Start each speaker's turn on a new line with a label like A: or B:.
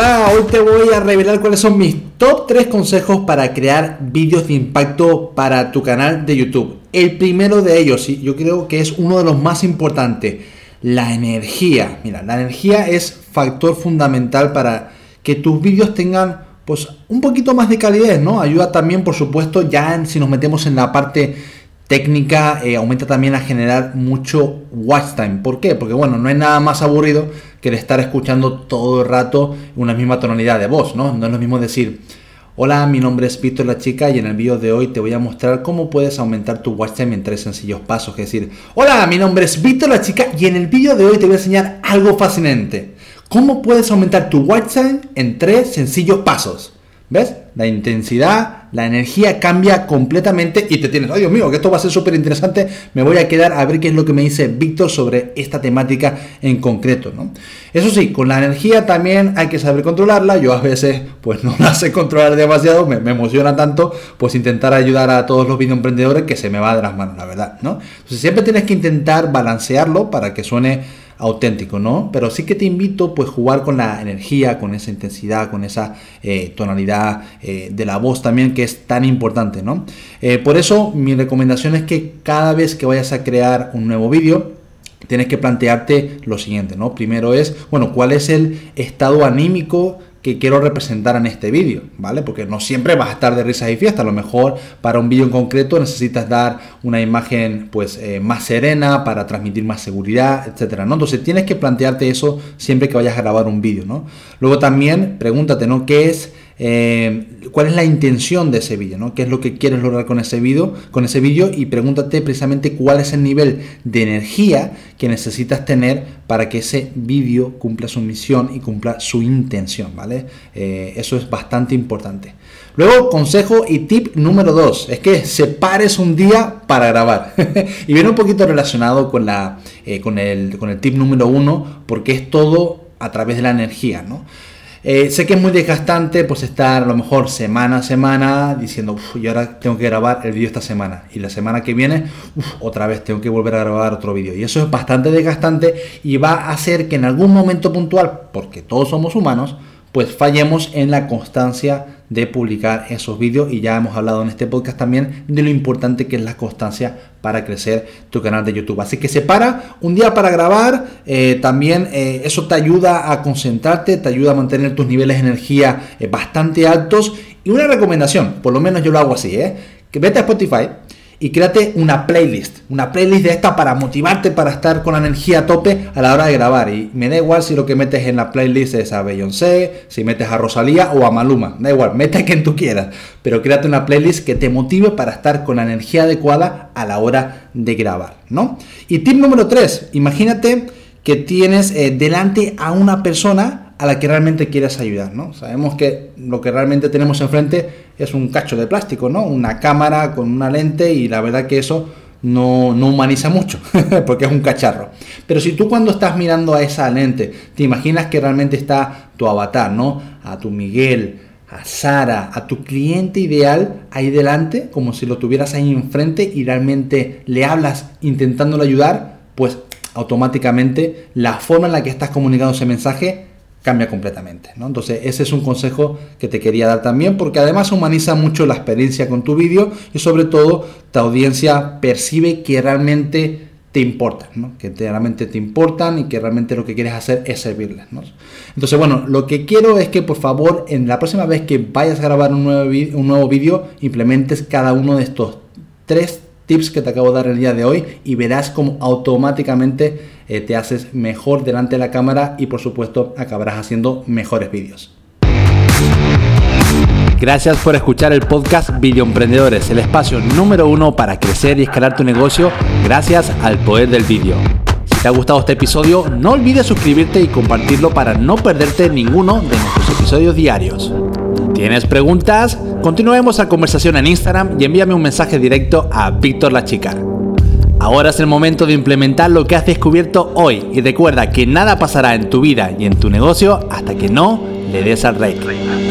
A: Hola, hoy te voy a revelar cuáles son mis top 3 consejos para crear vídeos de impacto para tu canal de YouTube. El primero de ellos, y yo creo que es uno de los más importantes, la energía. Mira, la energía es factor fundamental para que tus vídeos tengan pues un poquito más de calidad, ¿no? Ayuda también, por supuesto, ya si nos metemos en la parte técnica eh, aumenta también a generar mucho watch time. ¿Por qué? Porque bueno, no hay nada más aburrido que el estar escuchando todo el rato una misma tonalidad de voz, ¿no? No es lo mismo decir, hola, mi nombre es Víctor la chica y en el vídeo de hoy te voy a mostrar cómo puedes aumentar tu watch time en tres sencillos pasos. Es decir, hola, mi nombre es Víctor la chica y en el vídeo de hoy te voy a enseñar algo fascinante. ¿Cómo puedes aumentar tu watch time en tres sencillos pasos? ¿Ves? La intensidad, la energía cambia completamente y te tienes, ay Dios mío, que esto va a ser súper interesante, me voy a quedar a ver qué es lo que me dice Víctor sobre esta temática en concreto, ¿no? Eso sí, con la energía también hay que saber controlarla, yo a veces pues no la sé controlar demasiado, me, emociona tanto, pues intentar ayudar a todos los video emprendedores que se me va de las manos, la verdad, ¿no? Entonces siempre tienes que intentar balancearlo para que suene auténtico, ¿no? Pero sí que te invito pues jugar con la energía, con esa intensidad, con esa eh, tonalidad eh, de la voz también que es tan importante, ¿no? Eh, por eso mi recomendación es que cada vez que vayas a crear un nuevo vídeo, tienes que plantearte lo siguiente, ¿no? Primero es, bueno, ¿cuál es el estado anímico que quiero representar en este vídeo, ¿vale? Porque no siempre vas a estar de risas y fiesta, a lo mejor para un vídeo en concreto necesitas dar una imagen pues eh, más serena para transmitir más seguridad, etcétera, ¿no? Entonces tienes que plantearte eso siempre que vayas a grabar un vídeo, ¿no? Luego también pregúntate, ¿no? ¿Qué es eh, cuál es la intención de ese vídeo, ¿no? ¿Qué es lo que quieres lograr con ese vídeo? Con ese vídeo y pregúntate precisamente cuál es el nivel de energía que necesitas tener para que ese vídeo cumpla su misión y cumpla su intención, ¿vale? Eh, eso es bastante importante. Luego, consejo y tip número 2, es que separes un día para grabar. y viene un poquito relacionado con, la, eh, con, el, con el tip número 1, porque es todo a través de la energía, ¿no? Eh, sé que es muy desgastante pues estar a lo mejor semana a semana diciendo, yo ahora tengo que grabar el vídeo esta semana y la semana que viene, otra vez tengo que volver a grabar otro vídeo. Y eso es bastante desgastante y va a hacer que en algún momento puntual, porque todos somos humanos, pues fallemos en la constancia de publicar esos vídeos y ya hemos hablado en este podcast también de lo importante que es la constancia para crecer tu canal de YouTube. Así que separa un día para grabar, eh, también eh, eso te ayuda a concentrarte, te ayuda a mantener tus niveles de energía eh, bastante altos y una recomendación, por lo menos yo lo hago así, que vete a Spotify y créate una playlist, una playlist de esta para motivarte para estar con la energía a tope a la hora de grabar. Y me da igual si lo que metes en la playlist es a Beyoncé, si metes a Rosalía o a Maluma, da igual, mete a quien tú quieras, pero créate una playlist que te motive para estar con la energía adecuada a la hora de grabar, ¿no? Y tip número 3, imagínate que tienes eh, delante a una persona a la que realmente quieras ayudar, ¿no? Sabemos que lo que realmente tenemos enfrente es un cacho de plástico, ¿no? Una cámara con una lente y la verdad que eso no, no humaniza mucho, porque es un cacharro. Pero si tú cuando estás mirando a esa lente, te imaginas que realmente está tu avatar, ¿no? A tu Miguel, a Sara, a tu cliente ideal ahí delante, como si lo tuvieras ahí enfrente y realmente le hablas intentándolo ayudar, pues automáticamente la forma en la que estás comunicando ese mensaje cambia completamente. ¿no? Entonces, ese es un consejo que te quería dar también, porque además humaniza mucho la experiencia con tu vídeo y sobre todo tu audiencia percibe que realmente te importan, ¿no? que realmente te importan y que realmente lo que quieres hacer es servirles. ¿no? Entonces, bueno, lo que quiero es que por favor, en la próxima vez que vayas a grabar un nuevo, vídeo, implementes cada uno de estos tres tips que te acabo de dar el día de hoy y verás cómo automáticamente eh, te haces mejor delante de la cámara y por supuesto acabarás haciendo mejores vídeos. Gracias por escuchar el podcast Video Emprendedores, el espacio número uno para crecer y escalar tu negocio gracias al poder del vídeo. Si te ha gustado este episodio, no olvides suscribirte y compartirlo para no perderte ninguno de nuestros episodios diarios. ¿Tienes preguntas? Continuemos la conversación en Instagram y envíame un mensaje directo a Víctor La Chica. Ahora es el momento de implementar lo que has descubierto hoy y recuerda que nada pasará en tu vida y en tu negocio hasta que no le des al rey.